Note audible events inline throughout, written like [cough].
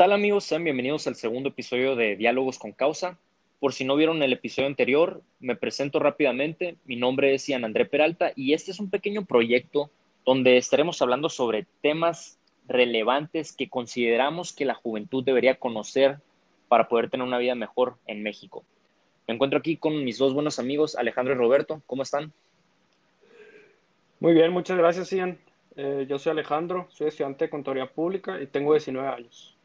¿Qué tal amigos? Sean bienvenidos al segundo episodio de Diálogos con Causa. Por si no vieron el episodio anterior, me presento rápidamente. Mi nombre es Ian André Peralta y este es un pequeño proyecto donde estaremos hablando sobre temas relevantes que consideramos que la juventud debería conocer para poder tener una vida mejor en México. Me encuentro aquí con mis dos buenos amigos, Alejandro y Roberto. ¿Cómo están? Muy bien, muchas gracias, Ian. Eh, yo soy Alejandro, soy estudiante de Contaduría Pública y tengo 19 años.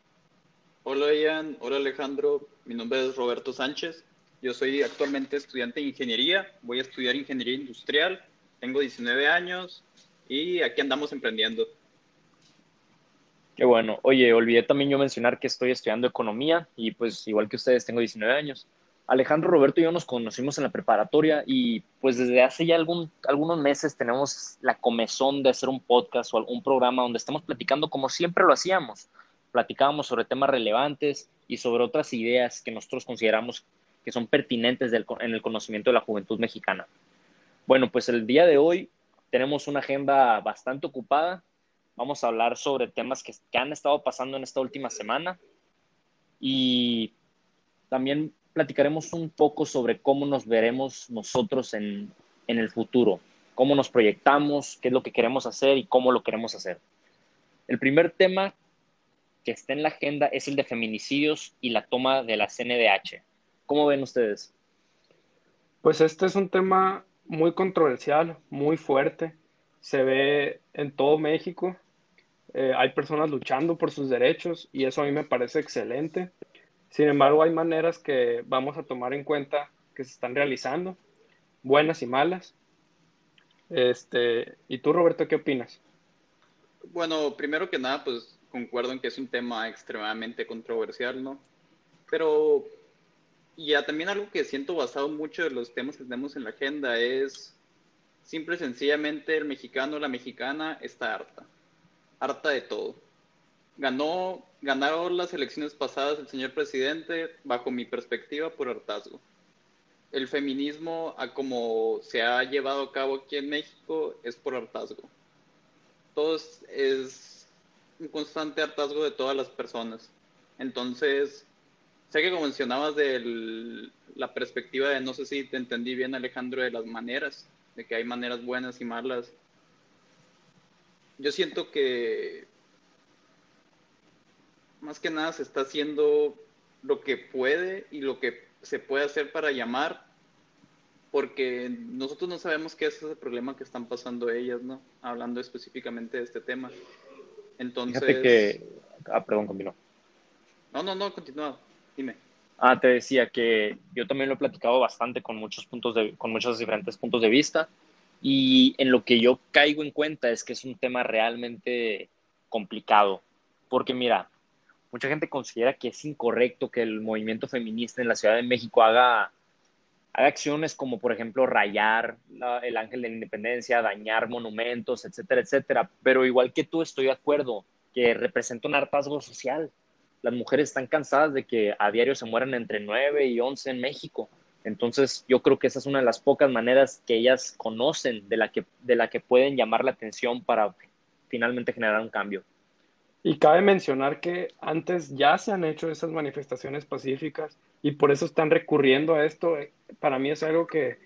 Hola Ian, hola Alejandro, mi nombre es Roberto Sánchez, yo soy actualmente estudiante de Ingeniería, voy a estudiar Ingeniería Industrial, tengo 19 años y aquí andamos emprendiendo. Qué bueno. Oye, olvidé también yo mencionar que estoy estudiando Economía y pues igual que ustedes tengo 19 años. Alejandro, Roberto y yo nos conocimos en la preparatoria y pues desde hace ya algún, algunos meses tenemos la comezón de hacer un podcast o algún programa donde estamos platicando como siempre lo hacíamos. Platicábamos sobre temas relevantes y sobre otras ideas que nosotros consideramos que son pertinentes en el conocimiento de la juventud mexicana. Bueno, pues el día de hoy tenemos una agenda bastante ocupada. Vamos a hablar sobre temas que, que han estado pasando en esta última semana y también platicaremos un poco sobre cómo nos veremos nosotros en, en el futuro, cómo nos proyectamos, qué es lo que queremos hacer y cómo lo queremos hacer. El primer tema que está en la agenda es el de feminicidios y la toma de la CNDH. ¿Cómo ven ustedes? Pues este es un tema muy controversial, muy fuerte. Se ve en todo México. Eh, hay personas luchando por sus derechos y eso a mí me parece excelente. Sin embargo, hay maneras que vamos a tomar en cuenta que se están realizando, buenas y malas. Este, ¿Y tú, Roberto, qué opinas? Bueno, primero que nada, pues concuerdo en que es un tema extremadamente controversial, ¿no? Pero ya también algo que siento basado mucho de los temas que tenemos en la agenda es simple y sencillamente el mexicano o la mexicana está harta, harta de todo ganó, ganaron las elecciones pasadas el señor presidente, bajo mi perspectiva, por hartazgo. El feminismo, a como se ha llevado a cabo aquí en México, es por hartazgo. Todo es, un constante hartazgo de todas las personas. Entonces, sé que como mencionabas de la perspectiva de, no sé si te entendí bien Alejandro, de las maneras, de que hay maneras buenas y malas. Yo siento que más que nada se está haciendo lo que puede y lo que se puede hacer para llamar, porque nosotros no sabemos qué es ese problema que están pasando ellas, ¿no? Hablando específicamente de este tema. Entonces... Fíjate que... Ah, perdón, continúa. No, no, no, continúa. Dime. Ah, te decía que yo también lo he platicado bastante con muchos puntos de, con muchos diferentes puntos de vista y en lo que yo caigo en cuenta es que es un tema realmente complicado, porque mira, mucha gente considera que es incorrecto que el movimiento feminista en la Ciudad de México haga, acciones como, por ejemplo, rayar el ángel de la independencia, dañar monumentos, etcétera, etcétera. Pero igual que tú, estoy de acuerdo que representa un hartazgo social. Las mujeres están cansadas de que a diario se mueran entre 9 y 11 en México. Entonces, yo creo que esa es una de las pocas maneras que ellas conocen de la que, de la que pueden llamar la atención para finalmente generar un cambio. Y cabe mencionar que antes ya se han hecho esas manifestaciones pacíficas y por eso están recurriendo a esto. Para mí es algo que,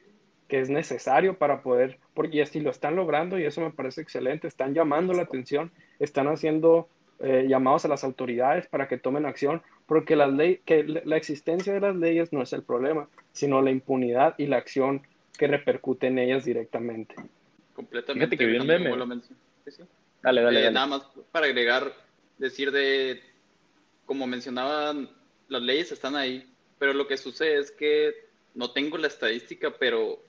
que es necesario para poder, porque así lo están logrando y eso me parece excelente. Están llamando la atención, están haciendo eh, llamados a las autoridades para que tomen acción, porque la, ley, que la existencia de las leyes no es el problema, sino la impunidad y la acción que repercute en ellas directamente. Completamente. que bien meme. Dale, dale, eh, dale. Nada más para agregar decir de, como mencionaban, las leyes están ahí, pero lo que sucede es que no tengo la estadística, pero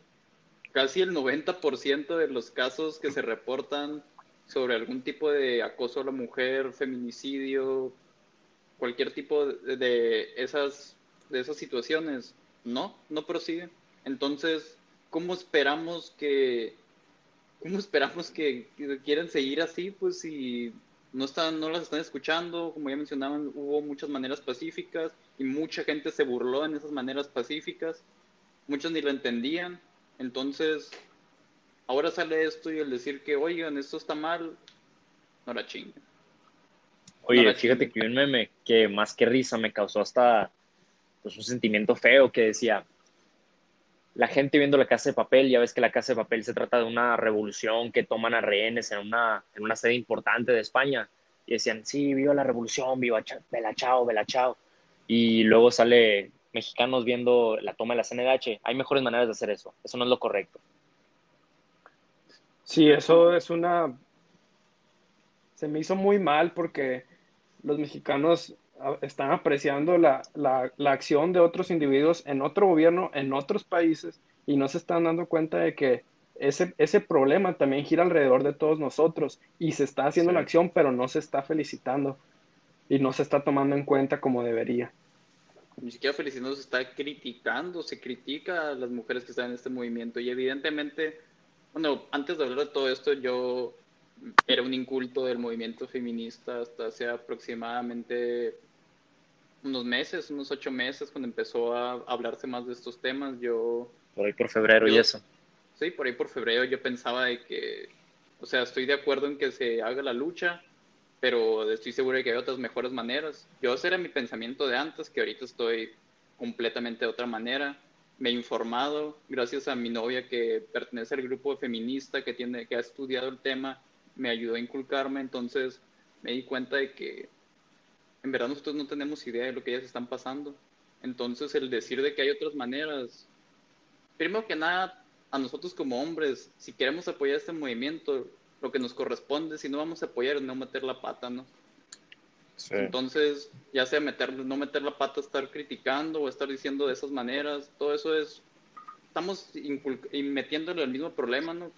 casi el 90% de los casos que se reportan sobre algún tipo de acoso a la mujer, feminicidio, cualquier tipo de, esas, de esas situaciones, no, no prosiguen. Entonces, ¿cómo esperamos que, cómo esperamos que quieran seguir así? Pues si no, están, no las están escuchando, como ya mencionaban, hubo muchas maneras pacíficas y mucha gente se burló en esas maneras pacíficas, muchos ni lo entendían, entonces ahora sale esto y el decir que, oigan, esto está mal, no la chinguen. Oye, fíjate que un meme que más que risa me causó hasta pues, un sentimiento feo que decía, la gente viendo la casa de papel, ya ves que la casa de papel se trata de una revolución que toman a rehenes en una, en una sede importante de España. Y decían, sí, viva la revolución, viva Bella Chao, Bella Chao. Y luego sale mexicanos viendo la toma de la CNDH. Hay mejores maneras de hacer eso. Eso no es lo correcto. Sí, eso es una... Se me hizo muy mal porque los mexicanos están apreciando la, acción de otros individuos en otro gobierno, en otros países, y no se están dando cuenta de que ese, ese problema también gira alrededor de todos nosotros y se está haciendo la acción, pero no se está felicitando y no se está tomando en cuenta como debería. Ni siquiera felicitando, se está criticando, se critica a las mujeres que están en este movimiento y evidentemente, bueno, antes de hablar de todo esto, yo era un inculto del movimiento feminista hasta hace aproximadamente unos meses, unos ocho meses, cuando empezó a hablarse más de estos temas. Yo. Por ahí por febrero y eso. Sí, por ahí por febrero yo pensaba de que. O sea, estoy de acuerdo en que se haga la lucha, pero estoy seguro de que hay otras mejores maneras. Yo ese era mi pensamiento de antes, que ahorita estoy completamente de otra manera. Me he informado, gracias a mi novia que pertenece al grupo feminista que, tiene, que ha estudiado el tema, me ayudó a inculcarme, entonces me di cuenta de que en verdad nosotros no tenemos idea de lo que ellas están pasando. Entonces el decir de que hay otras maneras, primero que nada, a nosotros como hombres, si queremos apoyar este movimiento, lo que nos corresponde, si no vamos a apoyar es no meter la pata, ¿no? Entonces, ya sea meter, no meter la pata, estar criticando o estar diciendo de esas maneras, todo eso es, estamos metiéndole el mismo problema, ¿no?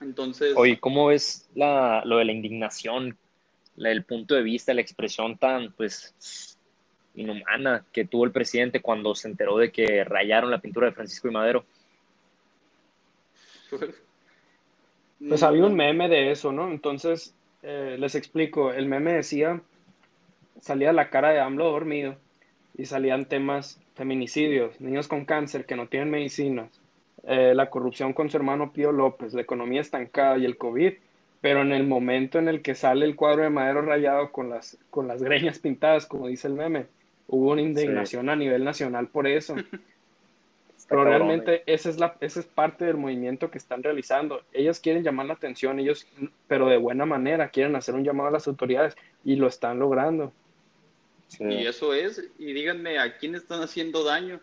Entonces... Oye, ¿cómo ves la, lo de la indignación el punto de vista, la expresión tan, pues, inhumana que tuvo el presidente cuando se enteró de que rayaron la pintura de Francisco y Madero. [laughs] Pues había un meme de eso, ¿no? Entonces, eh, les explico, el meme decía, salía la cara de AMLO dormido y salían temas feminicidios, niños con cáncer que no tienen medicinas, eh, la corrupción con su hermano Pío López, la economía estancada y el COVID pero en el momento en el que sale el cuadro de madero rayado con las, con las greñas pintadas, como dice el meme, hubo una indignación a nivel nacional por eso. [laughs] pero realmente esa es, la, esa es parte del movimiento que están realizando. Ellos quieren llamar la atención, ellos, pero de buena manera, quieren hacer un llamado a las autoridades y lo están logrando. Y eso es, y díganme, ¿a quién están haciendo daño?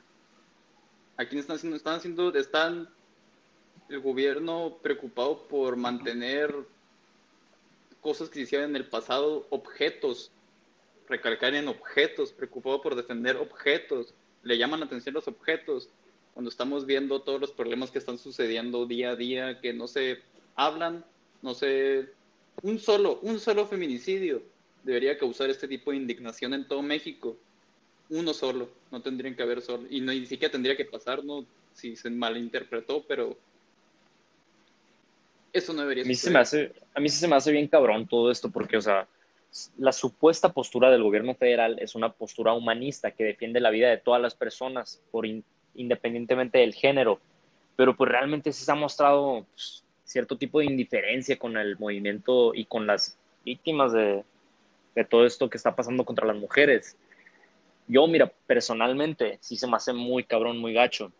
¿A quién están haciendo? Están haciendo, están el gobierno preocupado por mantener cosas que se hicieron en el pasado, objetos, recalcar en objetos, preocupado por defender objetos, le llaman la atención los objetos, cuando estamos viendo todos los problemas que están sucediendo día a día, que no se hablan, no se... Un solo, un solo feminicidio debería causar este tipo de indignación en todo México. Uno solo, no tendrían que haber solo, y no, ni siquiera tendría que pasar, ¿no? Si se malinterpretó, pero eso no debería a mí, se me hace, a mí se me hace bien cabrón todo esto porque, o sea, la supuesta postura del gobierno federal es una postura humanista que defiende la vida de todas las personas por independientemente del género, pero pues realmente sí se ha mostrado pues, cierto tipo de indiferencia con el movimiento y con las víctimas de, de todo esto que está pasando contra las mujeres. Yo, mira, personalmente sí se me hace muy cabrón, muy gacho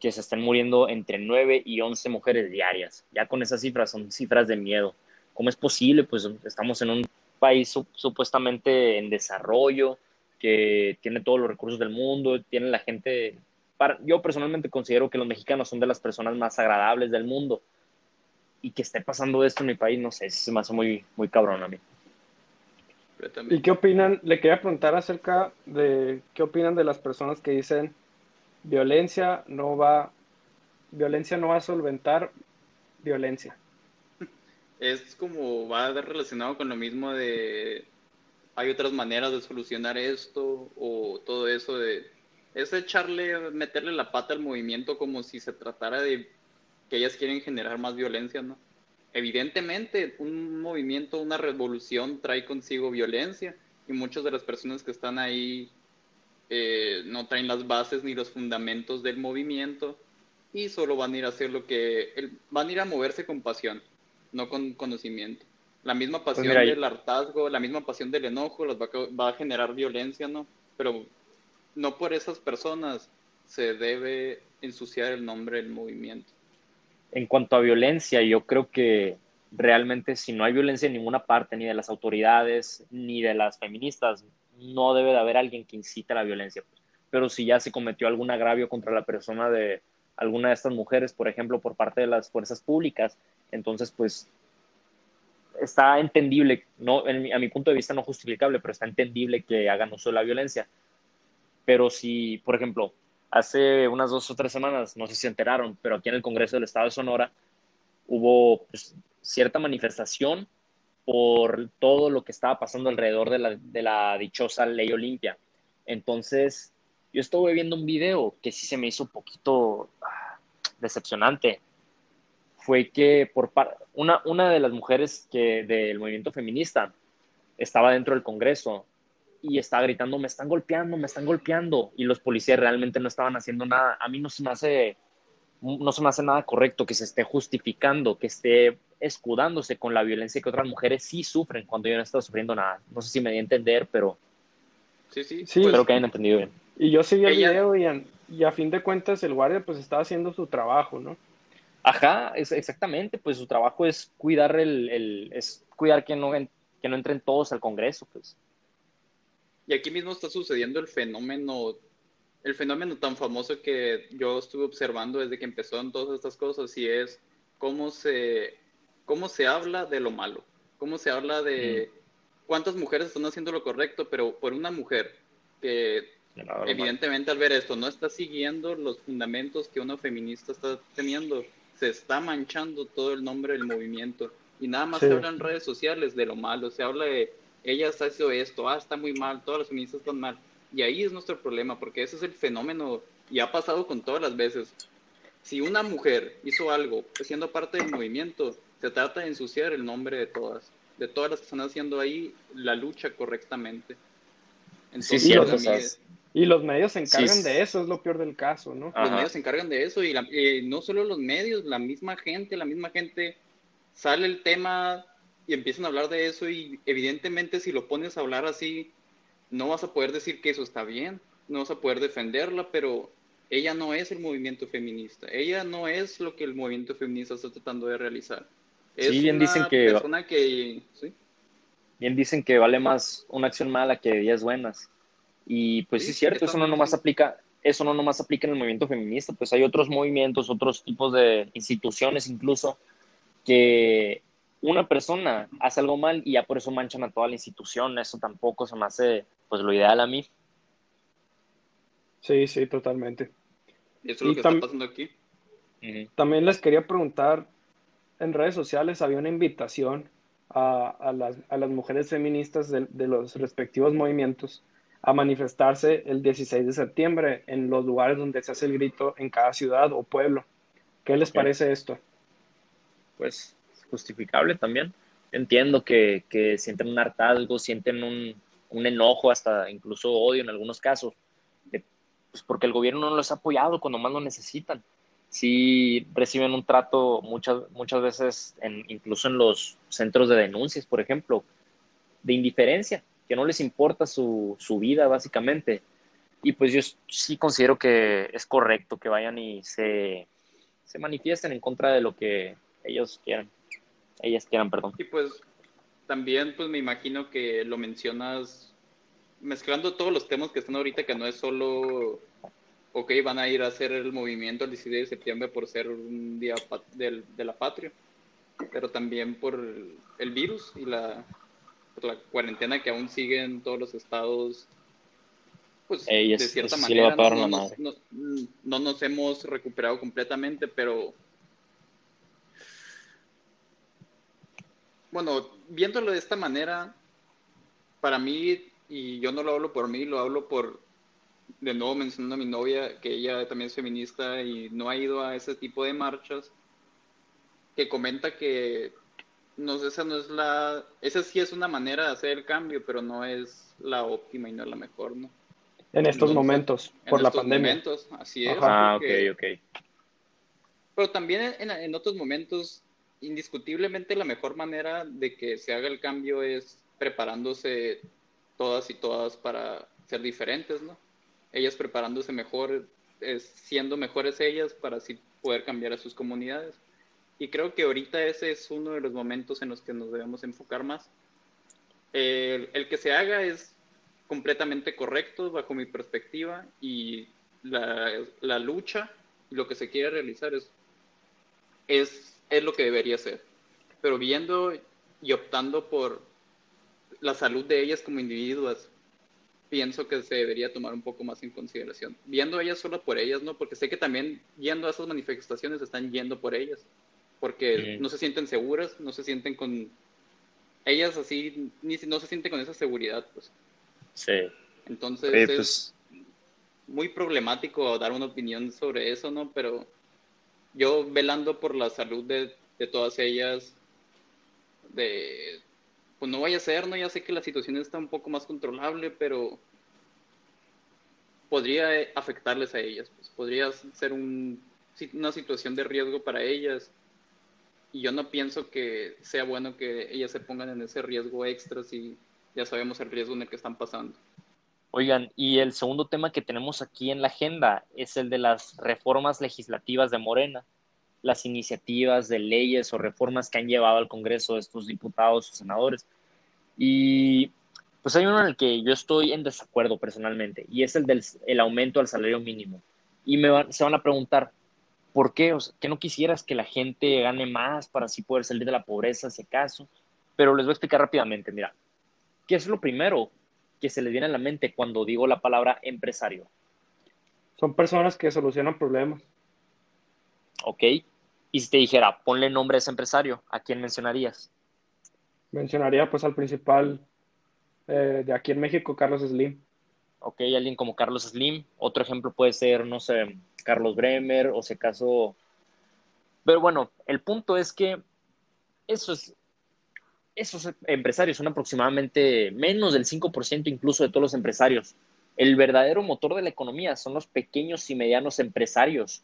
que se están muriendo entre 9 y 11 mujeres diarias. Ya con esas cifras son cifras de miedo. ¿Cómo es posible? Pues estamos en un país supuestamente en desarrollo, que tiene todos los recursos del mundo, tiene la gente... yo personalmente considero que los mexicanos son de las personas más agradables del mundo. Y que esté pasando esto en mi país, no sé, se me hace muy, muy cabrón a mí. ¿Y qué opinan? Le quería preguntar acerca de qué opinan de las personas que dicen violencia no va, violencia no va a solventar violencia. Es como va relacionado con lo mismo de hay otras maneras de solucionar esto o todo eso de es echarle, meterle la pata al movimiento como si se tratara de que ellas quieren generar más violencia, ¿no? Evidentemente, un movimiento, una revolución trae consigo violencia y muchas de las personas que están ahí eh, no traen las bases ni los fundamentos del movimiento y solo van a ir a hacer lo que, van a ir a moverse con pasión, no con conocimiento. La misma Pues pasión del hartazgo, la misma pasión del enojo, los va, va a generar violencia, ¿no? Pero no por esas personas se debe ensuciar el nombre del movimiento. En cuanto a violencia, yo creo que realmente si no hay violencia en ninguna parte, ni de las autoridades, ni de las feministas, no debe de haber alguien que incite a la violencia. Pero si ya se cometió algún agravio contra la persona de alguna de estas mujeres, por ejemplo, por parte de las fuerzas públicas, entonces pues está entendible, no, en mi- a mi punto de vista no justificable, pero está entendible que hagan uso de la violencia. Pero si, por ejemplo, hace unas dos o tres semanas, no sé si se enteraron, pero aquí en el Congreso del Estado de Sonora hubo pues, cierta manifestación por todo lo que estaba pasando alrededor de la, de la dichosa ley Olimpia. Entonces, yo estuve viendo un video que sí se me hizo un poquito ah, decepcionante. Fue que por una, una de las mujeres que, del movimiento feminista estaba dentro del Congreso y estaba gritando, me están golpeando, me están golpeando, y los policías realmente no estaban haciendo nada. A mí no se me hace, no se me hace nada correcto que se esté justificando, que esté escudándose con la violencia que otras mujeres sí sufren cuando yo no he estado sufriendo nada. No sé si me di a entender, pero Sí, sí. Sí. pues, espero que hayan entendido bien. Y yo seguí el Ella- video y, en- y a fin de cuentas el guardia pues estaba haciendo su trabajo, ¿no? Ajá, es, exactamente, pues su trabajo es cuidar el, el- es cuidar que no, en- que no entren todos al Congreso, pues. Y aquí mismo está sucediendo el fenómeno, el fenómeno tan famoso que yo estuve observando desde que empezaron todas estas cosas y es cómo se, cómo se habla de lo malo, cómo se habla de cuántas mujeres están haciendo lo correcto, pero por una mujer que evidentemente al ver esto no está siguiendo los fundamentos que una feminista está teniendo, se está manchando todo el nombre del movimiento. Y nada más Sí. se habla en redes sociales de lo malo, se habla de ella está haciendo esto, ah, está muy mal, todas las feministas están mal. Y ahí es nuestro problema, porque ese es el fenómeno y ha pasado con todas las veces. Si una mujer hizo algo siendo parte del movimiento, se trata de ensuciar el nombre de todas, de todas las que están haciendo ahí la lucha correctamente. Sí, Entonces, cierto, a o mí- sea, Y los medios se encargan Sí. de eso, es lo peor del caso, ¿no? los Ajá. medios se encargan de eso y la- eh, no solo los medios, la misma gente, la misma gente sale el tema y empiezan a hablar de eso y evidentemente si lo pones a hablar así, no vas a poder decir que eso está bien, no vas a poder defenderla, pero ella no es el movimiento feminista, ella no es lo que el movimiento feminista está tratando de realizar. Es Sí, bien una dicen que- persona que ¿sí? Bien dicen que vale más una acción mala que 10 buenas. Y pues sí, Sí, es cierto, eso no nomás aplica, eso no nomás aplica en el movimiento feminista, pues hay otros movimientos, otros tipos de instituciones incluso, que una persona hace algo mal y ya por eso manchan a toda la institución. Eso tampoco se me hace pues lo ideal a mí. Sí, sí, totalmente. Eso es Y lo que tam- está pasando aquí. También les quería preguntar, en redes sociales había una invitación a, a las, a las mujeres feministas de, de los respectivos movimientos a manifestarse el 16 de septiembre en los lugares donde se hace el grito en cada ciudad o pueblo. ¿Qué les parece esto? Pues justificable también. Entiendo que, que sienten un hartazgo, sienten un, un enojo, hasta incluso odio en algunos casos, de- pues porque el gobierno no los ha apoyado cuando más lo necesitan. Sí reciben un trato muchas, muchas veces, en, incluso en los centros de denuncias, por ejemplo, de indiferencia, que no les importa su, su vida básicamente. Y pues yo sí considero que es correcto que vayan y se, se manifiesten en contra de lo que ellos quieran. Ellas quieran, perdón. Y pues también pues me imagino que lo mencionas mezclando todos los temas que están ahorita, que no es solo, ok, van a ir a hacer el movimiento el 16 de septiembre por ser un día del- de la patria, pero también por el, virus y la, por la cuarentena que aún sigue en todos los estados. Pues Ey, de cierta sí manera nos, no- no nos hemos recuperado completamente, pero Bueno, viéndolo de esta manera, para mí, y yo no lo hablo por mí, lo hablo por, de nuevo mencionando a mi novia, que ella también es feminista y no ha ido a ese tipo de marchas, que comenta que no sé, esa no es la, esa sí es una manera de hacer el cambio, pero no es la óptima y no es la mejor, ¿no? En estos momentos, En por la estos pandemia. momentos, así es. Ajá. Ah, ok, ok. pero también en, en otros momentos, indiscutiblemente la mejor manera de que se haga el cambio es preparándose todas y todas para ser diferentes, ¿no? Ellas preparándose mejor, siendo mejores ellas para así poder cambiar a sus comunidades. Y creo que ahorita ese es uno de los momentos en los que nos debemos enfocar más. El, que se haga es completamente correcto bajo mi perspectiva y la, lucha lo que se quiere realizar es, es, es lo que debería ser. Pero viendo y optando por la salud de ellas como individuos, pienso que se debería tomar un poco más en consideración. Viendo ellas solo por ellas, ¿no? Porque sé que también yendo a esas manifestaciones están yendo por ellas, porque no se sienten seguras, no se sienten con... Ellas así, ni no se sienten con esa seguridad, pues. Sí. Entonces es pues muy problemático dar una opinión sobre eso, ¿no? Pero yo velando por la salud de, todas ellas, de pues no vaya a ser, ¿no? Ya sé que la situación está un poco más controlable, pero podría afectarles a ellas, pues podría ser un, una situación de riesgo para ellas. Y yo no pienso que sea bueno que ellas se pongan en ese riesgo extra si ya sabemos el riesgo en el que están pasando. Oigan, y el segundo tema que tenemos aquí en la agenda es el de las reformas legislativas de Morena las iniciativas de leyes o reformas que han llevado al Congreso estos diputados o senadores. Y pues hay uno en el que yo estoy en desacuerdo personalmente, y es el del el aumento al salario mínimo. Y se van a preguntar, ¿por qué? O ¿que no quisieras que la gente gane más para así poder salir de la pobreza, si acaso? Pero les voy a explicar rápidamente, mira, ¿qué es lo primero que se les viene a la mente cuando digo la palabra empresario? Son personas que solucionan problemas. Ok, y si te dijera, ponle nombre a ese empresario, ¿a quién mencionarías? Mencionaría pues al principal eh, de aquí en México, Carlos Slim. Ok, alguien como Carlos Slim. Otro ejemplo puede ser, no sé, Carlos Bremer o si acaso... Pero bueno, el punto es que esos, esos empresarios son aproximadamente menos del 5% incluso de todos los empresarios. El verdadero motor de la economía son los pequeños y medianos empresarios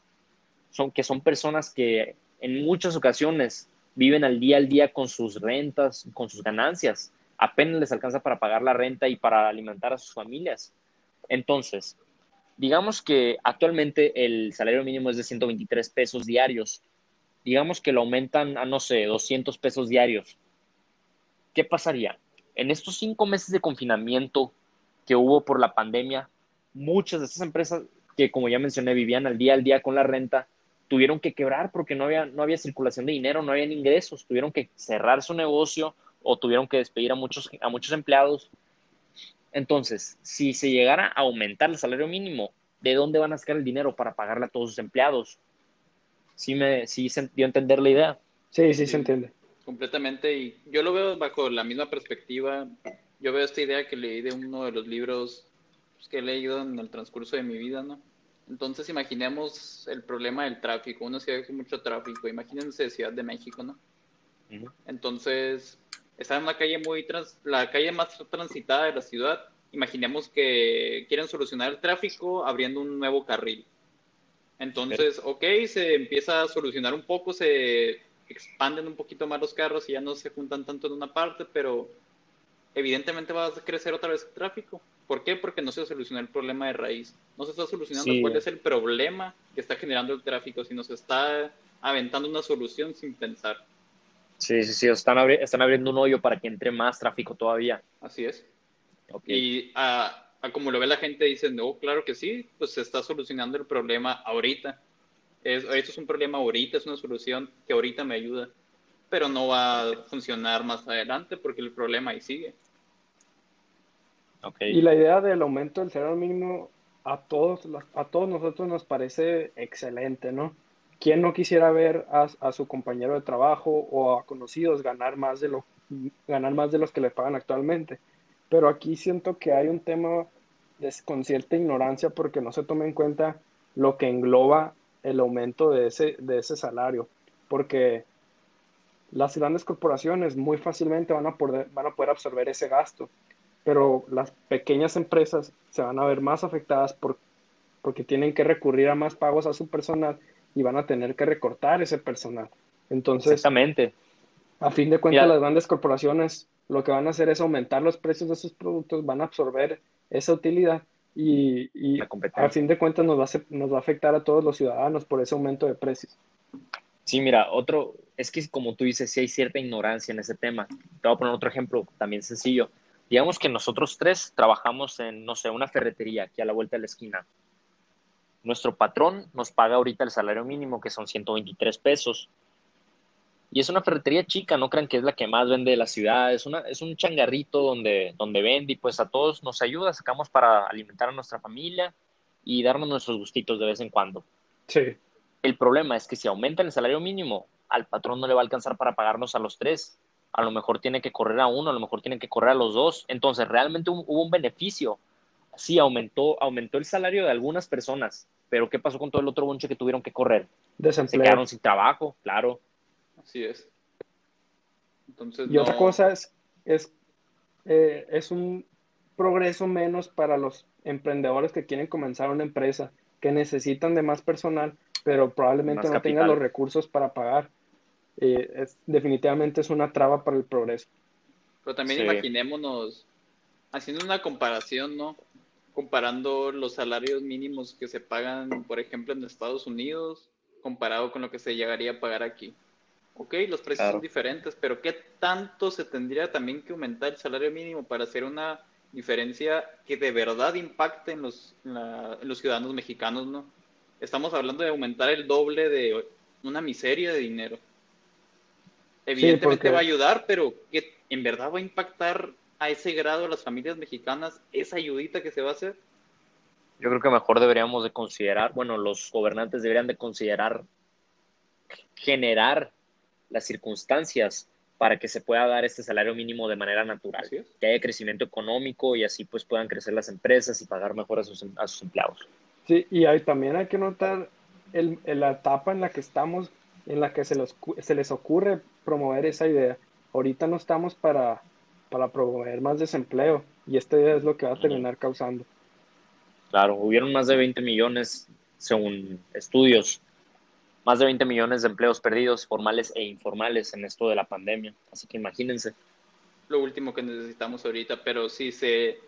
son, que son personas que en muchas ocasiones viven al día al día con sus rentas, con sus ganancias. Apenas les alcanza para pagar la renta y para alimentar a sus familias. Entonces, digamos que actualmente el salario mínimo es de 123 pesos diarios. Digamos que lo aumentan a, no sé, 200 pesos diarios. ¿Qué pasaría? En estos cinco meses de confinamiento que hubo por la pandemia, muchas de estas empresas que, como ya mencioné, vivían al día al día con la renta, tuvieron que quebrar porque no había, no había circulación de dinero, no había ingresos, tuvieron que cerrar su negocio o tuvieron que despedir a muchos, a muchos empleados. Entonces, si se llegara a aumentar el salario mínimo, ¿de dónde van a sacar el dinero para pagarle a todos sus empleados? ¿Sí, me, sí se dio a entender la idea? Sí, sí se entiende. Completamente, y yo lo veo bajo la misma perspectiva. Yo veo esta idea que leí de uno de los libros pues, que he leído en el transcurso de mi vida, ¿no? Entonces imaginemos el problema del tráfico, una ciudad con mucho tráfico, imagínense Ciudad de México, ¿no? Entonces, está en una calle muy, trans, la calle más transitada de la ciudad, imaginemos que quieren solucionar el tráfico abriendo un nuevo carril. Entonces, ok, se empieza a solucionar un poco, se expanden un poquito más los carros y ya no se juntan tanto en una parte, pero evidentemente va a crecer otra vez el tráfico. ¿Por qué? Porque no se soluciona el problema de raíz. No se está solucionando cuál es el problema que está generando el tráfico, sino se está aventando una solución sin pensar. Sí, sí, sí, están, están abriendo un hoyo para que entre más tráfico todavía. Así es. Y a, como lo ve la gente, dicen, no, claro que sí, pues se está solucionando el problema ahorita. Es, esto es un problema ahorita, es una solución que ahorita me ayuda pero no va a funcionar más adelante porque el problema ahí sigue. Okay. Y la idea del aumento del salario mínimo a todos, a todos nosotros nos parece excelente, ¿no? ¿Quién no quisiera ver a, a, su compañero de trabajo o a conocidos ganar más de lo ganar más de los que le pagan actualmente? Pero aquí siento que hay un tema de, con cierta ignorancia porque no se toma en cuenta lo que engloba el aumento de ese, de ese salario. Porque las grandes corporaciones muy fácilmente van a poder, van a poder absorber ese gasto, pero las pequeñas empresas se van a ver más afectadas por, porque tienen que recurrir a más pagos a su personal y van a tener que recortar ese personal. Entonces, Exactamente. a fin de cuentas, Mira. las grandes corporaciones lo que van a hacer es aumentar los precios de sus productos, van a absorber esa utilidad y, a fin de cuentas nos va, a, nos va a afectar a todos los ciudadanos por ese aumento de precios. Sí, mira, otro, es que como tú dices, sí hay cierta ignorancia en ese tema. Te voy a poner otro ejemplo también sencillo. Digamos que nosotros tres trabajamos en, no sé, una ferretería aquí a la vuelta de la esquina. Nuestro patrón nos paga ahorita el salario mínimo, que son 123 pesos. Y es una ferretería chica, no crean que es la que más vende de la ciudad, es, una, es un changarrito donde, donde vende y pues a todos nos ayuda, sacamos para alimentar a nuestra familia y darnos nuestros gustitos de vez en cuando. Sí, El problema es que si aumentan el salario mínimo, al patrón no le va a alcanzar para pagarnos a los tres. A lo mejor tiene que correr a uno, a lo mejor tiene que correr a los dos. Entonces, realmente hubo un beneficio. Sí, aumentó, aumentó el salario de algunas personas, pero ¿qué pasó con todo el otro bonche que tuvieron que correr? Se desempleo. quedaron sin trabajo, claro. Así es. Entonces, Y otra cosa es, es, eh, es un progreso menos para los emprendedores que quieren comenzar una empresa, que necesitan de más personal, pero probablemente Más no tengan los recursos para pagar. Eh, es- definitivamente es una traba para el progreso. Pero también Sí. imaginémonos, haciendo una comparación, ¿no? Comparando los salarios mínimos que se pagan, por ejemplo, en Estados Unidos, comparado con lo que se llegaría a pagar aquí. Ok, los precios Claro. son diferentes, pero ¿qué tanto se tendría también que aumentar el salario mínimo para hacer una diferencia que de verdad impacte en los, en la- en los ciudadanos mexicanos, ¿no? Estamos hablando de aumentar el doble de una miseria de dinero. Evidentemente porque- va a ayudar, pero ¿qué en verdad va a impactar a ese grado a las familias mexicanas esa ayudita que se va a hacer? Yo creo que mejor deberíamos de considerar, bueno, los gobernantes deberían de considerar generar las circunstancias para que se pueda dar este salario mínimo de manera natural, es. que haya crecimiento económico y así pues puedan crecer las empresas y pagar mejor a sus, a sus empleados. Sí, y hay, también hay que notar el, la etapa en la que estamos, en la que se, los, se les ocurre promover esa idea. Ahorita no estamos para, para promover más desempleo y esta idea es lo que va a terminar causando. Claro, hubieron más de 20 millones, según estudios, más de 20 millones de empleos perdidos, formales e informales, en esto de la pandemia. Así que imagínense. Lo último que necesitamos ahorita, pero si se,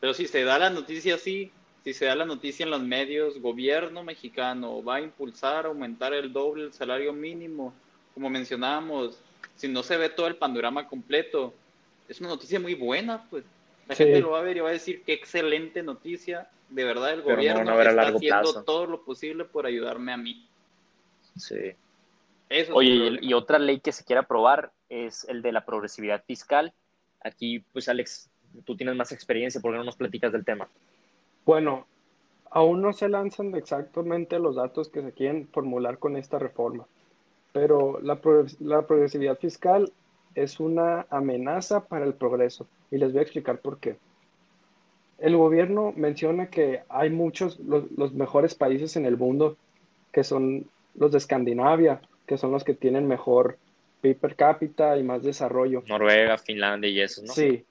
pero si se da la noticia así, si se da la noticia en los medios, gobierno mexicano va a impulsar, aumentar el doble el salario mínimo, como mencionábamos, si no se ve todo el panorama completo, es una noticia muy buena, pues. La Sí. gente lo va a ver y va a decir qué excelente noticia, de verdad el Pero no gobierno a está haciendo plazo. todo lo posible por ayudarme a mí. Sí. Eso es Oye, y, y otra ley que se quiere aprobar es el de la progresividad fiscal. Aquí, pues, Alex, tú tienes más experiencia, ¿por qué no nos platicas del tema? Bueno, aún no se lanzan exactamente los datos que se quieren formular con esta reforma, pero la, pro- la progresividad fiscal es una amenaza para el progreso y les voy a explicar por qué. El gobierno menciona que hay muchos, los, los mejores países en el mundo, que son los de Escandinavia, que son los que tienen mejor PIB per cápita y más desarrollo. Noruega, Finlandia y eso, ¿no? Sí,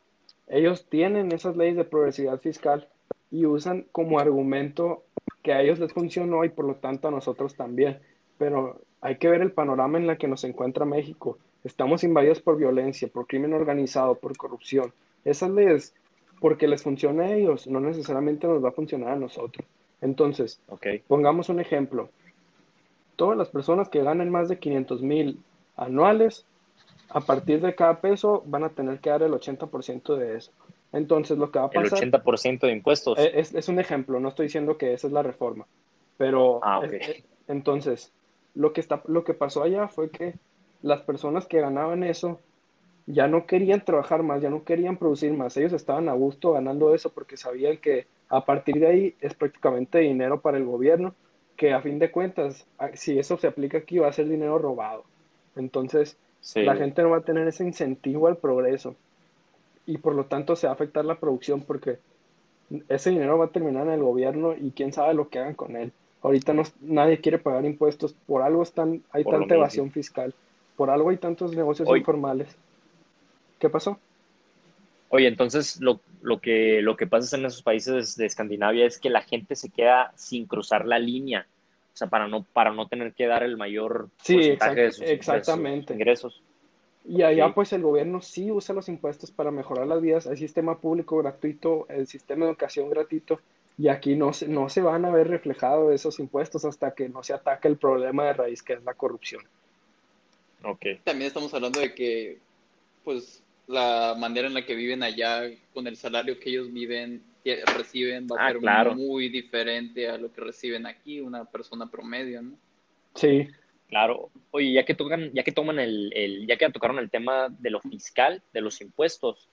ellos tienen esas leyes de progresividad fiscal y usan como argumento que a ellos les funcionó y por lo tanto a nosotros también. Pero hay que ver el panorama en el que nos encuentra México. Estamos invadidos por violencia, por crimen organizado, por corrupción. Esas leyes, porque les funciona a ellos, no necesariamente nos va a funcionar a nosotros. Entonces, Pongamos un ejemplo. Todas las personas que ganen más de 500 mil anuales, a partir de cada peso van a tener que dar el 80% de eso. Entonces, lo que va a el pasar 80% de impuestos. eh, es, es un ejemplo, no estoy diciendo que esa es la reforma, pero Ah, eh, entonces, lo que, está, lo que pasó allá fue que las personas que ganaban eso ya no querían trabajar más, ya no querían producir más, ellos estaban a gusto ganando eso porque sabían que a partir de ahí es prácticamente dinero para el gobierno, que a fin de cuentas, a- si eso se aplica aquí, va a ser dinero robado. Entonces, sí. la gente no va a tener ese incentivo al progreso y por lo tanto se va a afectar la producción porque ese dinero va a terminar en el gobierno y quién sabe lo que hagan con él. Ahorita no, nadie quiere pagar impuestos, por algo están, hay Por tanta evasión fiscal, por algo hay tantos negocios informales. ¿Qué pasó? Oye, entonces lo, lo, que, lo que pasa en esos países de Escandinavia es que la gente se queda sin cruzar la línea. O sea, para no, para no tener que dar el mayor sí, porcentaje de sus, exactamente. ingresos. Y allá pues el gobierno sí usa los impuestos para mejorar las vías, el sistema público gratuito, el sistema de educación gratuito, y aquí no se, no se van a ver reflejados esos impuestos hasta que no se ataque el problema de raíz que es la corrupción. Okay. También estamos hablando de que pues la manera en la que viven allá con el salario que ellos viven reciben va a ah, ser muy diferente a lo que reciben aquí una persona promedio, ¿no? Sí. Claro. Oye, ya que tocan, ya que toman el, el, ya que tocaron el tema de lo fiscal, de los impuestos,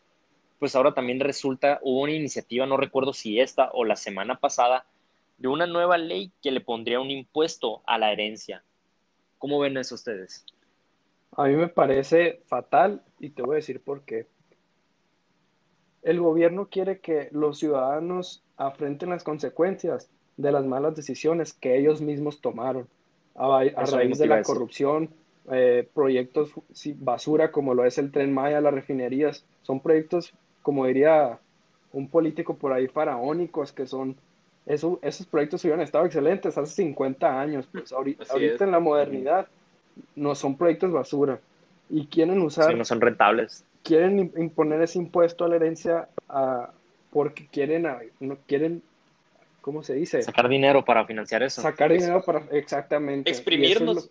pues ahora también resulta, hubo una iniciativa, no recuerdo si esta o la semana pasada, de una nueva ley que le pondría un impuesto a la herencia. ¿Cómo ven eso ustedes? A mí me parece fatal y te voy a decir por qué. El gobierno quiere que los ciudadanos afrenten las consecuencias de las malas decisiones que ellos mismos tomaron a, raíz de la corrupción, eh, proyectos basura como lo es el tren Maya, las refinerías, son proyectos, como diría un político por ahí, faraónicos, que son, eso, esos proyectos hubieran estado excelentes hace 50 años, pues ahorita, en la modernidad no son proyectos basura y quieren usar... Sí, no son rentables quieren imponer ese impuesto a la herencia porque quieren, no quieren, ¿cómo se dice? Sacar dinero para financiar eso. Sacar dinero para, exactamente. Exprimirnos,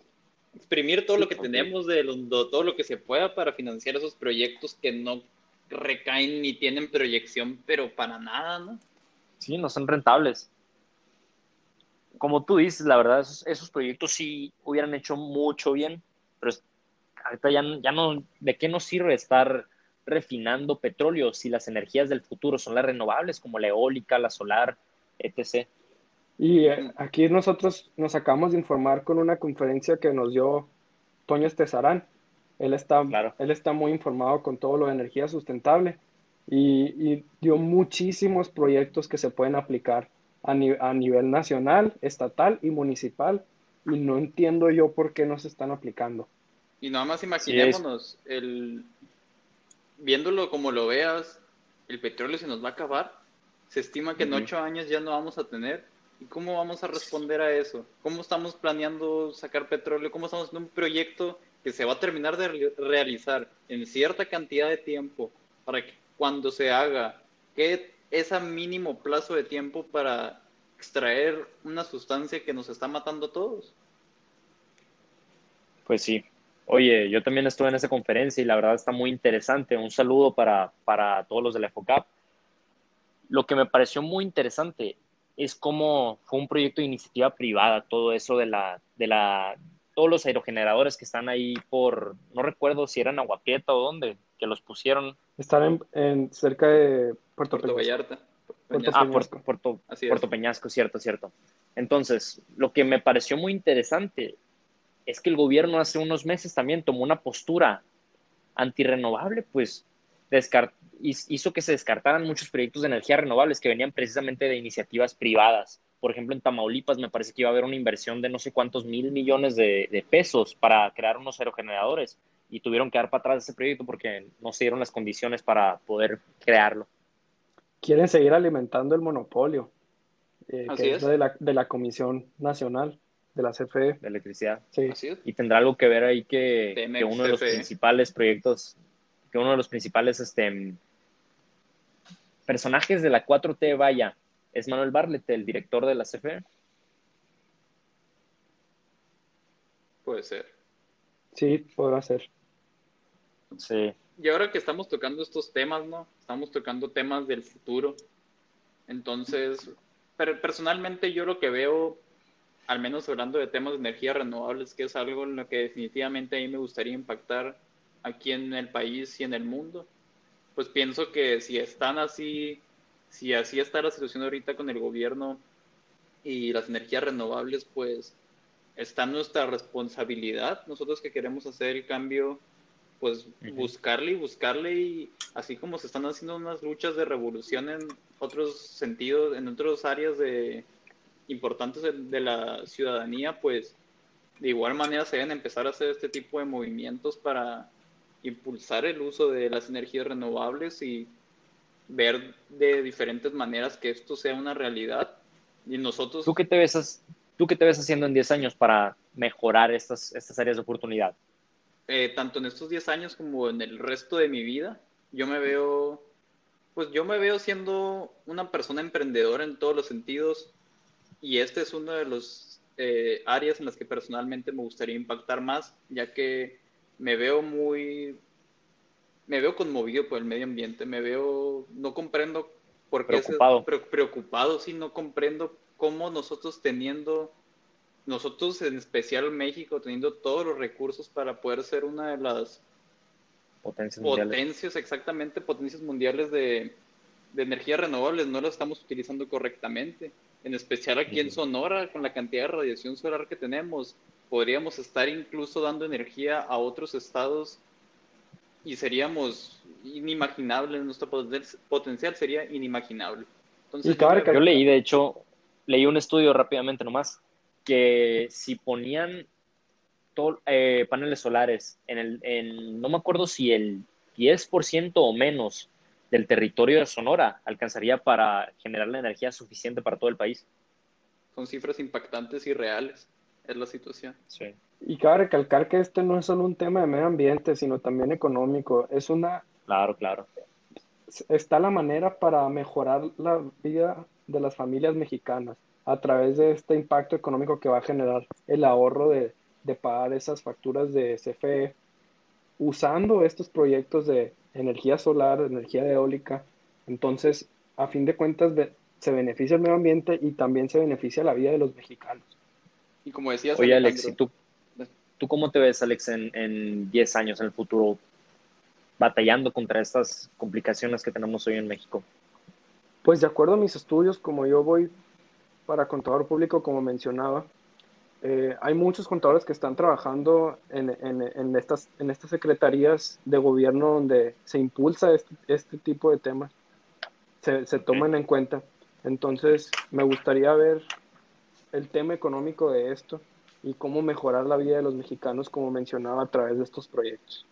exprimir todo lo que tenemos, de, todo lo que se pueda para financiar esos proyectos que no recaen ni tienen proyección, pero para nada, ¿no? Sí, no son rentables. Como tú dices, la verdad, esos, esos proyectos sí hubieran hecho mucho bien, pero ahorita ya, no, ¿de qué nos sirve estar refinando petróleo si las energías del futuro son las renovables como la eólica, la solar, etc. Y eh, aquí nosotros nos acabamos de informar con una conferencia que nos dio Toño Estezarán. Él está, él está muy informado con todo lo de energía sustentable y, dio muchísimos proyectos que se pueden aplicar a, a nivel nacional, estatal y municipal y no entiendo yo por qué no se están aplicando. Y nada más imaginémonos, el, viéndolo como lo veas, el petróleo se nos va a acabar. Se estima que en ocho años ya no vamos a tener. ¿Y cómo vamos a responder a eso? ¿Cómo estamos planeando sacar petróleo? ¿Cómo estamos haciendo un proyecto que se va a terminar de realizar en cierta cantidad de tiempo para que cuando se haga, que ese mínimo plazo de tiempo para extraer una sustancia que nos está matando a todos? Pues sí, Oye, yo también estuve en esa conferencia y la verdad está muy interesante. Un saludo para, para todos los de la FOCAP. Lo que me pareció muy interesante es cómo fue un proyecto de iniciativa privada, todo eso de la, de la, todos los aerogeneradores que están ahí por, no recuerdo si eran Aguapieta o dónde, que los pusieron. Están en, cerca de Puerto, Puerto Vallarta. ah, Puerto, Puerto, Puerto Peñasco, cierto, cierto. Entonces, lo que me pareció muy interesante es que el gobierno hace unos meses también tomó una postura antirrenovable, pues hizo que se descartaran muchos proyectos de energía renovables que venían precisamente de iniciativas privadas. Por ejemplo, en Tamaulipas me parece que iba a haber una inversión de no sé cuántos mil millones de, pesos para crear unos aerogeneradores y tuvieron que dar para atrás ese proyecto porque no se dieron las condiciones para poder crearlo. Quieren seguir alimentando el monopolio, eh, que es, De, la, de la Comisión Nacional de la CFE. De electricidad. Sí. Y tendrá algo que ver ahí que, uno de los e. principales proyectos, que uno de los principales este, personajes de la 4T, vaya, es Manuel Barlet, el director de la CFE. Puede ser. Sí, podrá ser. Sí. Y ahora que estamos tocando estos temas, ¿no? Estamos tocando temas del futuro. Entonces, personalmente yo lo que veo al menos hablando de temas de energías renovables, que es algo en lo que definitivamente a mí me gustaría impactar aquí en el país y en el mundo, pues pienso que si están así, si así está la situación ahorita con el gobierno y las energías renovables, pues está nuestra responsabilidad, nosotros que queremos hacer el cambio, pues buscarle y buscarle y así como se están haciendo unas luchas de revolución en otros sentidos, en otras áreas de, importantes de, la ciudadanía, pues de igual manera se deben empezar a hacer este tipo de movimientos para impulsar el uso de las energías renovables y ver de diferentes maneras que esto sea una realidad. Y nosotros... ¿Tú qué te ves, ¿Tú qué te ves haciendo en 10 años para mejorar estas, estas áreas de oportunidad? Eh, tanto en estos 10 años como en el resto de mi vida, yo me veo, pues yo me veo siendo una persona emprendedora en todos los sentidos y este es uno de los eh, áreas en las que personalmente me gustaría impactar más, ya que me veo muy, me veo conmovido por el medio ambiente, me veo, no comprendo por qué preocupado, preocupado, sí, no comprendo cómo nosotros teniendo, nosotros en especial México, teniendo todos los recursos para poder ser una de las potencias, potencias exactamente, potencias mundiales de, de energías renovables, no las estamos utilizando correctamente. En especial aquí en Sonora, con la cantidad de radiación solar que tenemos, podríamos estar incluso dando energía a otros estados y seríamos inimaginables, nuestro potencial sería inimaginable. Entonces, yo, yo leí, de hecho, leí un estudio rápidamente nomás, que si ponían eh, paneles solares en el, en, no me acuerdo si el 10% o menos del territorio de Sonora alcanzaría para generar la energía suficiente para todo el país. Son cifras impactantes y reales, es la situación. Sí. Y cabe recalcar que este no es solo un tema de medio ambiente, sino también económico. Es una... Claro, claro. Está la manera para mejorar la vida de las familias mexicanas a través de este impacto económico que va a generar el ahorro de, de pagar esas facturas de CFE usando estos proyectos de energía solar, energía eólica. Entonces, a fin de cuentas, se beneficia el medio ambiente y también se beneficia la vida de los mexicanos. Y como decías, Oye, Alex, tú, tú cómo te ves, Alex, en, en 10 años, en el futuro, batallando contra estas complicaciones que tenemos hoy en México? Pues de acuerdo a mis estudios, como yo voy para contador público, como mencionaba, eh, hay muchos contadores que están trabajando en, en, en, estas, en estas secretarías de gobierno donde se impulsa este, este tipo de temas, se, se toman en cuenta. Entonces, me gustaría ver el tema económico de esto y cómo mejorar la vida de los mexicanos, como mencionaba, a través de estos proyectos.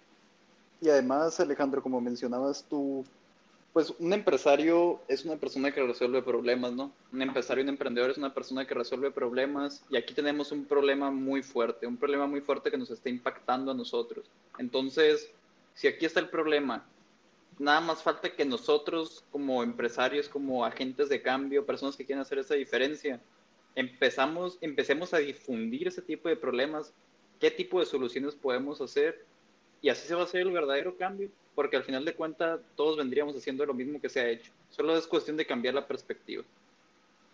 Y además, Alejandro, como mencionabas tú, pues un empresario es una persona que resuelve problemas, ¿no? Un empresario, un emprendedor es una persona que resuelve problemas y aquí tenemos un problema muy fuerte, un problema muy fuerte que nos está impactando a nosotros. Entonces, si aquí está el problema, nada más falta que nosotros como empresarios, como agentes de cambio, personas que quieren hacer esa diferencia, empezamos, empecemos a difundir ese tipo de problemas, qué tipo de soluciones podemos hacer y así se va a hacer el verdadero cambio porque al final de cuentas todos vendríamos haciendo lo mismo que se ha hecho. Solo es cuestión de cambiar la perspectiva.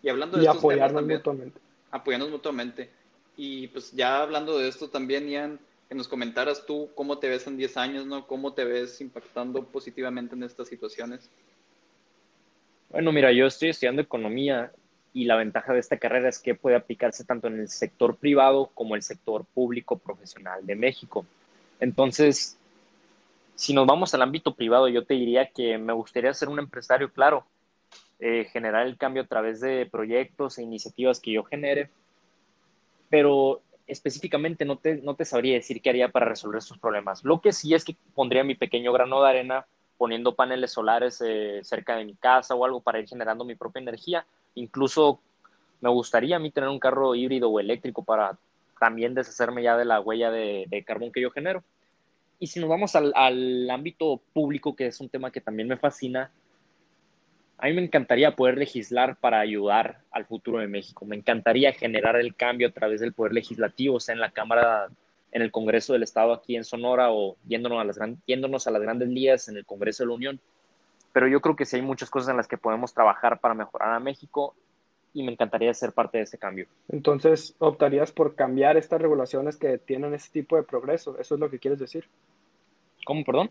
Y hablando de y apoyarnos mutuamente. Apoyarnos mutuamente. Y pues ya hablando de esto también, Ian, que nos comentaras tú cómo te ves en 10 años, ¿no? ¿Cómo te ves impactando positivamente en estas situaciones? Bueno, mira, yo estoy estudiando economía y la ventaja de esta carrera es que puede aplicarse tanto en el sector privado como el sector público profesional de México. Entonces, si nos vamos al ámbito privado, yo te diría que me gustaría ser un empresario, claro, eh, generar el cambio a través de proyectos e iniciativas que yo genere, pero específicamente no te, no te sabría decir qué haría para resolver estos problemas. Lo que sí es que pondría mi pequeño grano de arena poniendo paneles solares eh, cerca de mi casa o algo para ir generando mi propia energía. Incluso me gustaría a mí tener un carro híbrido o eléctrico para también deshacerme ya de la huella de carbón que yo genero. Y si nos vamos al, ámbito público, que es un tema que también me fascina, a mí me encantaría poder legislar para ayudar al futuro de México. Me encantaría generar el cambio a través del poder legislativo, sea en la Cámara, en el Congreso del Estado aquí en Sonora o yéndonos a las, yéndonos a las grandes ligas en el Congreso de la Unión. Pero yo creo que sí hay muchas cosas en las que podemos trabajar para mejorar a México y me encantaría ser parte de ese cambio. Entonces, ¿optarías por cambiar estas regulaciones que tienen ese tipo de progreso? ¿Eso es lo que quieres decir? ¿Cómo, perdón?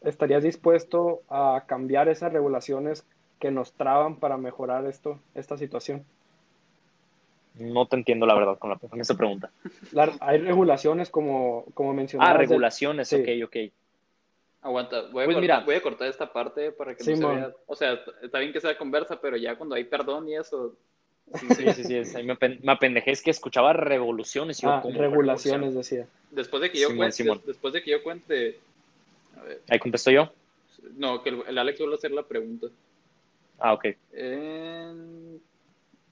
¿Estarías dispuesto a cambiar esas regulaciones que nos traban para mejorar esto, esta situación? No te entiendo la verdad con, la, con esa pregunta. hay regulaciones como, como mencionaste. Ah, regulaciones, ok, ok. Aguanta, voy a, pues cortar, voy a, cortar, esta parte para que no se vea. O sea, está bien que sea conversa, pero ya cuando hay perdón y eso, Sí, sí, sí, me, apendejé, es que escuchaba revoluciones. Y ah, regulaciones, decía. Después de que yo cuente, después de que yo cuente... A ver. ¿Ahí contesto yo? No, que el, Alex vuelve a hacer la pregunta. Ah, ok.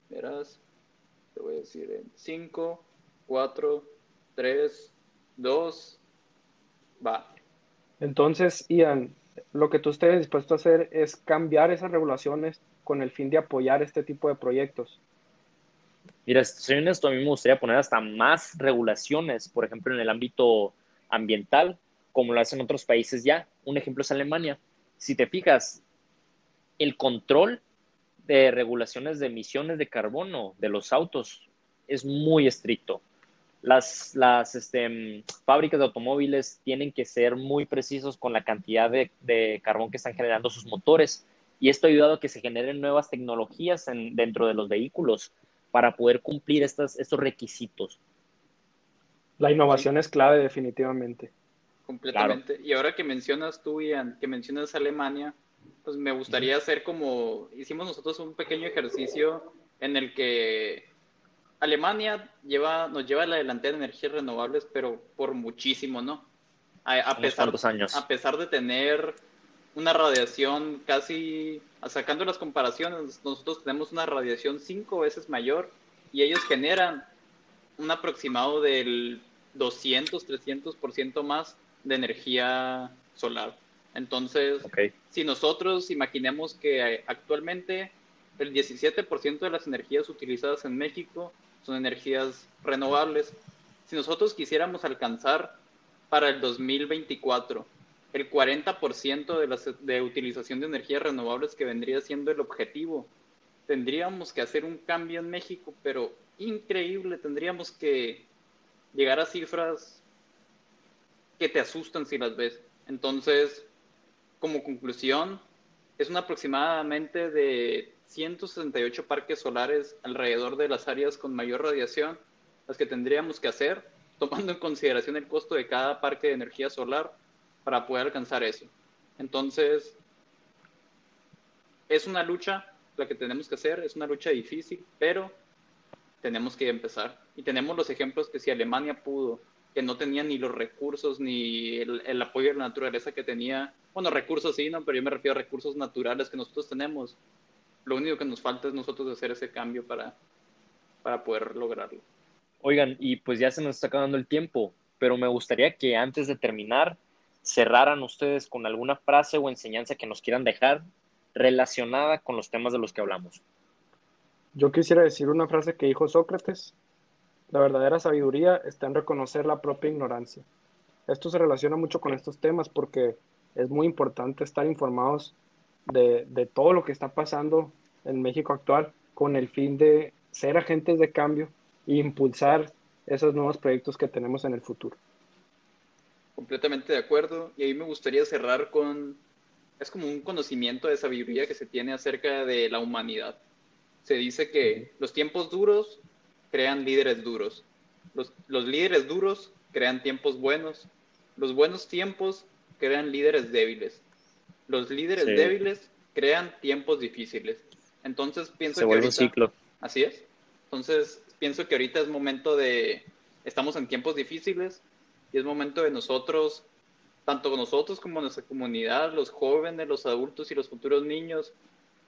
verás. te voy a decir en 5, 4, 3, 2, va. Entonces, Ian, lo que tú estés dispuesto a hacer es cambiar esas regulaciones con el fin de apoyar este tipo de proyectos. Mira, soy honesto, a mí me gustaría poner hasta más regulaciones, por ejemplo, en el ámbito ambiental, como lo hacen otros países ya. Un ejemplo es Alemania. Si te fijas, el control de regulaciones de emisiones de carbono de los autos es muy estricto. Las, las este, fábricas de automóviles tienen que ser muy precisos con la cantidad de, de, carbón que están generando sus motores y esto ha ayudado a que se generen nuevas tecnologías en, dentro de los vehículos para poder cumplir estas, estos requisitos. La innovación es clave definitivamente. Completamente. Y ahora que mencionas tú, Ian, que mencionas Alemania, pues me gustaría hacer como, hicimos nosotros un pequeño ejercicio en el que Alemania lleva, nos lleva a la delantera de energías renovables, pero por muchísimo, ¿no? A, pesar, años. a pesar de tener una radiación casi, sacando las comparaciones, nosotros tenemos una radiación cinco veces mayor y ellos generan un aproximado del 200, 300% más de energía solar. Entonces, si nosotros imaginemos que actualmente el 17% de las energías utilizadas en México son energías renovables, si nosotros quisiéramos alcanzar para el 2024 el 40% de, las, de utilización de energías renovables que vendría siendo el objetivo, tendríamos que hacer un cambio en México, pero increíble, tendríamos que llegar a cifras que te asustan si las ves. Entonces, como conclusión, es un aproximadamente de 168 parques solares alrededor de las áreas con mayor radiación, las que tendríamos que hacer, tomando en consideración el costo de cada parque de energía solar para poder alcanzar eso. Entonces, es una lucha la que tenemos que hacer, es una lucha difícil, pero tenemos que empezar. Y tenemos los ejemplos que si Alemania pudo, que no tenía ni los recursos ni el, apoyo de la naturaleza que tenía, bueno, recursos sí, ¿no? pero yo me refiero a recursos naturales que nosotros tenemos. Lo único que nos falta es nosotros hacer ese cambio para, para poder lograrlo. Oigan, y pues ya se nos está acabando el tiempo, pero me gustaría que antes de terminar cerraran ustedes con alguna frase o enseñanza que nos quieran dejar relacionada con los temas de los que hablamos. Yo quisiera decir una frase que dijo Sócrates. La verdadera sabiduría está en reconocer la propia ignorancia. Esto se relaciona mucho con estos temas porque es muy importante estar informados de, de todo lo que está pasando en México actual con el fin de ser agentes de cambio e impulsar esos nuevos proyectos que tenemos en el futuro. Completamente de acuerdo. Y ahí me gustaría cerrar con, es como un conocimiento de sabiduría que se tiene acerca de la humanidad se dice que los tiempos duros crean líderes duros. Los, líderes duros crean tiempos buenos. Los buenos tiempos crean líderes débiles. Los líderes débiles crean tiempos difíciles. Entonces pienso que ahorita, un ciclo. Así es. Entonces pienso que ahorita es momento de estamos en tiempos difíciles y es momento de nosotros tanto nosotros como nuestra comunidad, los jóvenes, los adultos y los futuros niños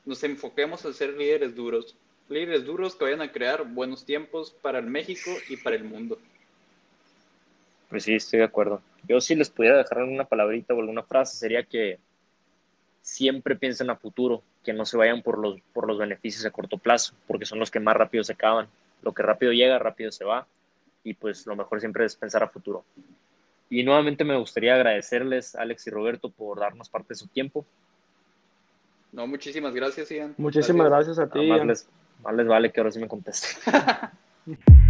nos enfoquemos en ser líderes duros, líderes duros que vayan a crear buenos tiempos para el México y para el mundo. Pues sí, estoy de acuerdo. Yo si les pudiera dejar alguna palabrita o alguna frase sería que siempre piensen a futuro, que no se vayan por los, por los beneficios a corto plazo, porque son los que más rápido se acaban. Lo que rápido llega, rápido se va, y pues lo mejor siempre es pensar a futuro. Y nuevamente me gustaría agradecerles, Alex y Roberto, por darnos parte de su tiempo. No, muchísimas gracias, Ian. Muchísimas gracias, a ti. Más les, más les vale que ahora sí me conteste. [laughs]